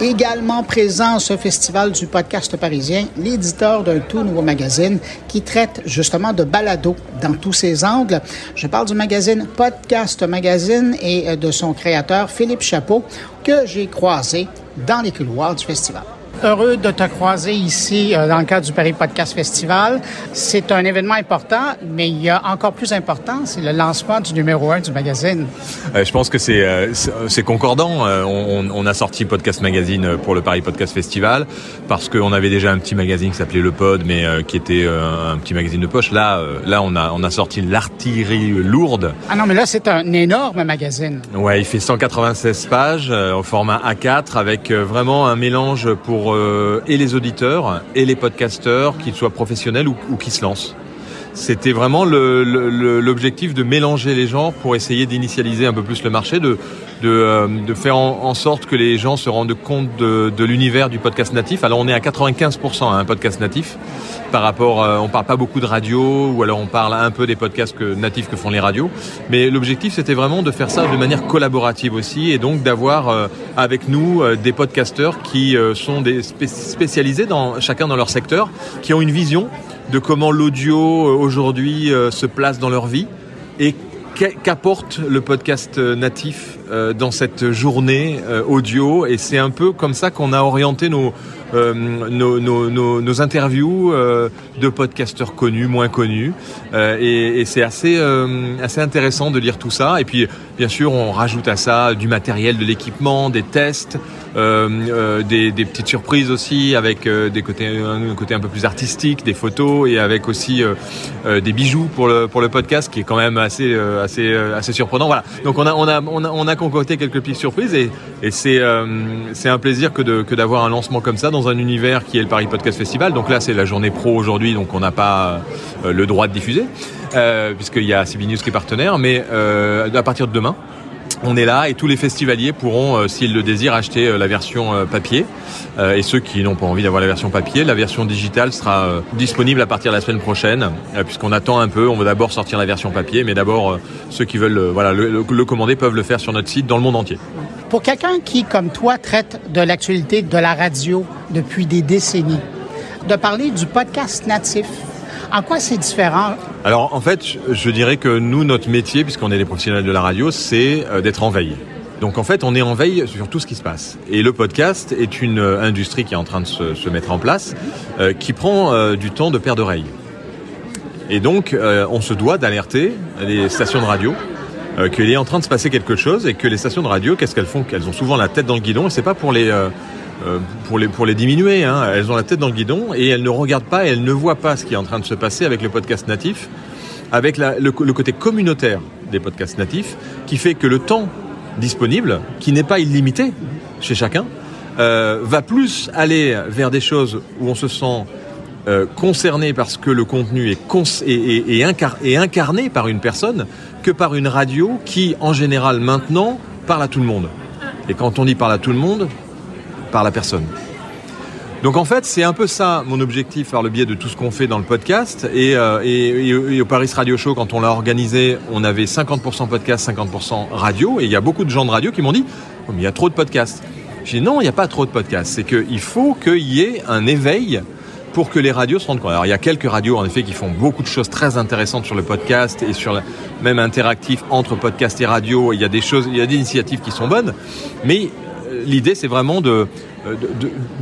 Également présent à ce festival du podcast parisien, l'éditeur d'un tout nouveau magazine qui traite justement de balado dans tous ses angles. Je parle du magazine Podcast Magazine et de son créateur Philippe Chapeau que j'ai croisé dans les couloirs du festival heureux de te croiser ici euh, dans le cadre du Paris Podcast Festival. C'est un événement important, mais il y a encore plus important, c'est le lancement du numéro un du magazine. Euh, je pense que c'est euh, c'est concordant. On, on, a sorti Podcast Magazine pour le Paris Podcast Festival parce qu'on avait déjà un petit magazine qui s'appelait Le Pod, mais qui était un petit magazine de poche. Là, là, on a on a sorti l'artillerie lourde. Ah non, mais là, c'est un énorme magazine. Ouais, il fait 196 pages au format A4 avec vraiment un mélange pour euh, et les auditeurs et les podcasteurs, qu'ils soient professionnels ou, ou qui se lancent. C'était vraiment l'objectif de mélanger les genres pour essayer d'initialiser un peu plus le marché, de, de, euh, faire en, sorte que les gens se rendent compte de, l'univers du podcast natif. Alors on est à 95% à un podcast natif par rapport, euh, on parle pas beaucoup de radio ou alors on parle un peu des podcasts natifs que font les radios. Mais l'objectif c'était vraiment de faire ça de manière collaborative aussi et donc d'avoir euh, avec nous des podcasteurs qui sont des spécialisés dans chacun dans leur secteur, qui ont une vision de comment l'audio euh, aujourd'hui euh, se place dans leur vie et qu'apporte le podcast euh, dans cette journée audio et c'est un peu comme ça qu'on a orienté nos, nos, nos, nos, interviews de podcasteurs connus, moins connus et, c'est assez, assez intéressant de lire tout ça et puis bien sûr on rajoute à ça du matériel, de l'équipement, des tests euh, euh, des, petites surprises aussi avec euh, des côtés, un côté un peu plus artistique, des photos et avec aussi des bijoux pour le, pour le podcast qui est quand même assez, assez, assez surprenant. Voilà. Donc on a, on a concocté quelques petites surprises et, et c'est, un plaisir que, d'avoir un lancement comme ça dans un univers qui est le Paris Podcast Festival. Donc là, c'est la journée pro aujourd'hui, donc on n'a pas le droit de diffuser. Euh, puisqu'il y a CB News qui est partenaire, mais euh, à partir de demain, on est là et tous les festivaliers pourront, euh, s'ils le désirent, acheter euh, la version euh, papier. et ceux qui n'ont pas envie d'avoir la version papier, la version digitale sera disponible à partir de la semaine prochaine, puisqu'on attend un peu. On va d'abord sortir la version papier, mais d'abord ceux qui veulent voilà, le, commander peuvent le faire sur notre site dans le monde entier. Pour quelqu'un qui, comme toi, traite de l'actualité de la radio depuis des décennies, de parler du podcast natif, en quoi c'est différent? Alors en fait, je dirais que nous, notre métier, puisqu'on est des professionnels de la radio, c'est euh, d'être en veille. Donc en fait, on est en veille sur tout ce qui se passe. Et le podcast est une euh, industrie qui est en train de se, mettre en place, euh, qui prend du temps de paire d'oreilles. Et donc, on se doit d'alerter les stations de radio qu'il est en train de se passer quelque chose et que les stations de radio, qu'est-ce qu'elles font? Qu'elles ont souvent la tête dans le guidon et c'est pas pour les pour les, pour les diminuer. Hein. Elles ont la tête dans le guidon et elles ne regardent pas et elles ne voient pas ce qui est en train de se passer avec le podcast natif, avec le, côté communautaire des podcasts natifs, qui fait que le temps disponible, qui n'est pas illimité chez chacun, euh, va plus aller vers des choses où on se sent euh, concerné parce que le contenu est, est, est, incarné par une personne que par une radio qui, en général, maintenant, parle à tout le monde. Et quand on dit parle à tout le monde, par la personne. Donc en fait, c'est un peu ça mon objectif par le biais de tout ce qu'on fait dans le podcast. Et, euh, au Paris Radio Show, quand on l'a organisé, on avait 50% podcast, 50% radio. Et il y a beaucoup de gens de radio qui m'ont dit oh, il y a trop de podcasts. J'ai dit non, il n'y a pas trop de podcasts. C'est qu'il faut qu'il y ait un éveil pour que les radios se rendent compte. Alors il y a quelques radios en effet qui font beaucoup de choses très intéressantes sur le podcast et sur le même interactif entre podcast et radio. Il y a des choses, il y a des initiatives qui sont bonnes, mais l'idée, c'est vraiment de,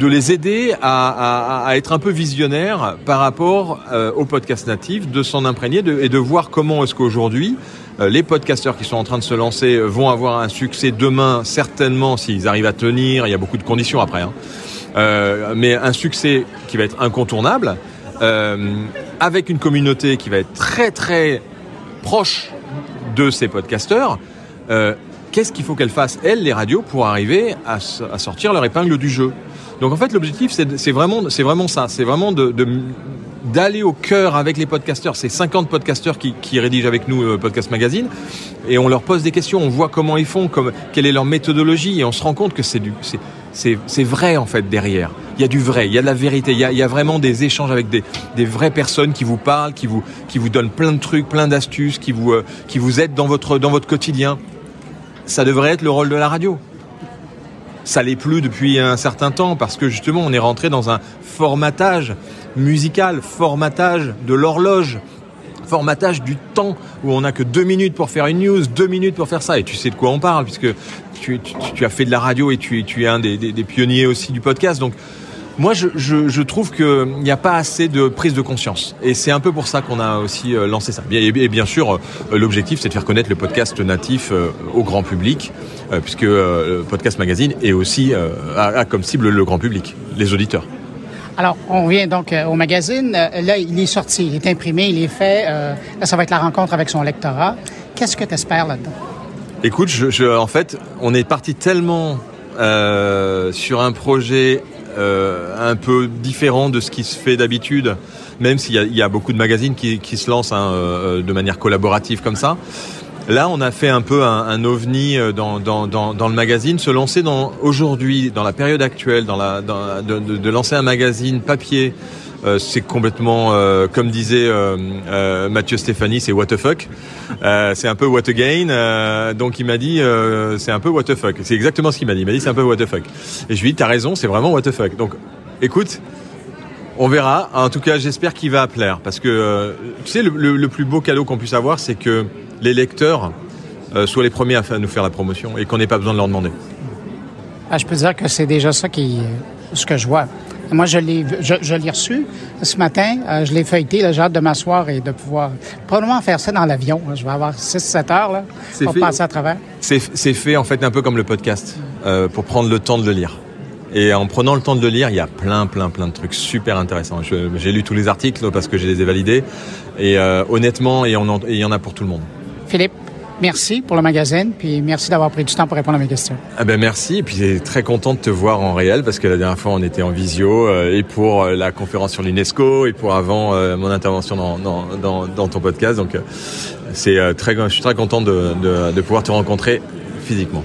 les aider à, être un peu visionnaires par rapport euh, au podcast natif, de s'en imprégner et de voir comment est-ce qu'aujourd'hui, euh, les podcasteurs qui sont en train de se lancer vont avoir un succès demain, certainement, s'ils arrivent à tenir. Il y a beaucoup de conditions après. Hein. Euh, mais un succès qui va être incontournable, avec une communauté qui va être très très proche de ces podcasteurs qu'est-ce qu'il faut qu'elles fassent, elles, les radios, pour arriver à, sortir leur épingle du jeu. Donc en fait, l'objectif, c'est vraiment, vraiment ça. C'est vraiment d'aller au cœur avec les podcasteurs. C'est 50 podcasteurs qui, qui rédigent avec nous euh, Podcast Magazine et on leur pose des questions, on voit comment ils font, comme, quelle est leur méthodologie et on se rend compte que c'est vrai en fait derrière. Il y a du vrai, il y a de la vérité, il y a, vraiment des échanges avec des, des, vraies personnes qui vous parlent, qui vous, qui vous donnent plein de trucs, plein d'astuces, qui vous, euh, qui vous aident dans votre, dans votre quotidien ça devrait être le rôle de la radio. Ça l'est plus depuis un certain temps parce que justement on est rentré dans un formatage musical, formatage de l'horloge formatage du temps où on n'a que deux minutes pour faire une news, deux minutes pour faire ça. Et tu sais de quoi on parle puisque tu, as fait de la radio et tu, es un des, pionniers aussi du podcast. Donc moi, je, trouve qu'il n'y a pas assez de prise de conscience. Et c'est un peu pour ça qu'on a aussi euh, lancé ça. Et, bien sûr, euh, l'objectif, c'est de faire connaître le podcast natif euh, au grand public, puisque le podcast magazine est aussi a, comme cible le grand public, les auditeurs. Alors, on vient donc au magazine. Là, il est sorti, il est imprimé, il est fait. là, ça va être la rencontre avec son lectorat. Qu'est-ce que tu espères là-dedans? Écoute, en fait, on est parti tellement sur un projet euh, un peu différent de ce qui se fait d'habitude, même s'il y, a beaucoup de magazines qui, se lancent hein, euh, de manière collaborative comme ça. Là, on a fait un peu un, ovni euh, dans, le magazine, se lancer aujourd'hui, dans la période actuelle, de, lancer un magazine papier c'est complètement, euh, comme disait euh, Mathieu Stéphanie, c'est what the fuck. c'est un peu what again. donc il m'a dit, c'est un peu what the fuck. C'est exactement ce qu'il m'a dit. Il m'a dit, c'est un peu what the fuck. Et je lui ai dit, t'as raison, c'est vraiment what the fuck. Donc, écoute. On verra. En tout cas, j'espère qu'il va plaire. Parce que, tu sais, le, plus beau cadeau qu'on puisse avoir, c'est que les lecteurs soient les premiers à nous faire la promotion et qu'on n'ait pas besoin de leur demander. Ah, je peux dire que c'est déjà ça qui, ce que je vois. Moi, je l'ai, je, l'ai reçu ce matin. Euh, je l'ai feuilleté. J'ai hâte de m'asseoir et de pouvoir probablement faire ça dans l'avion. Je vais avoir 6-7 heures là, pour passer à travers. C'est, fait en fait un peu comme le podcast, euh, pour prendre le temps de le lire. Et en prenant le temps de le lire, il y a plein, plein, plein de trucs super intéressants. j'ai lu tous les articles parce que je les ai validés. Et euh, honnêtement, il y en a pour tout le monde. Philippe, Merci pour le magazine, puis merci d'avoir pris du temps pour répondre à mes questions. Ah ben merci, et puis très content de te voir en réel parce que la dernière fois on était en visio euh, et pour euh, la conférence sur l'UNESCO et pour avant euh, mon intervention dans, dans, dans, ton podcast. Donc c'est très, je suis très content de, de pouvoir te rencontrer physiquement.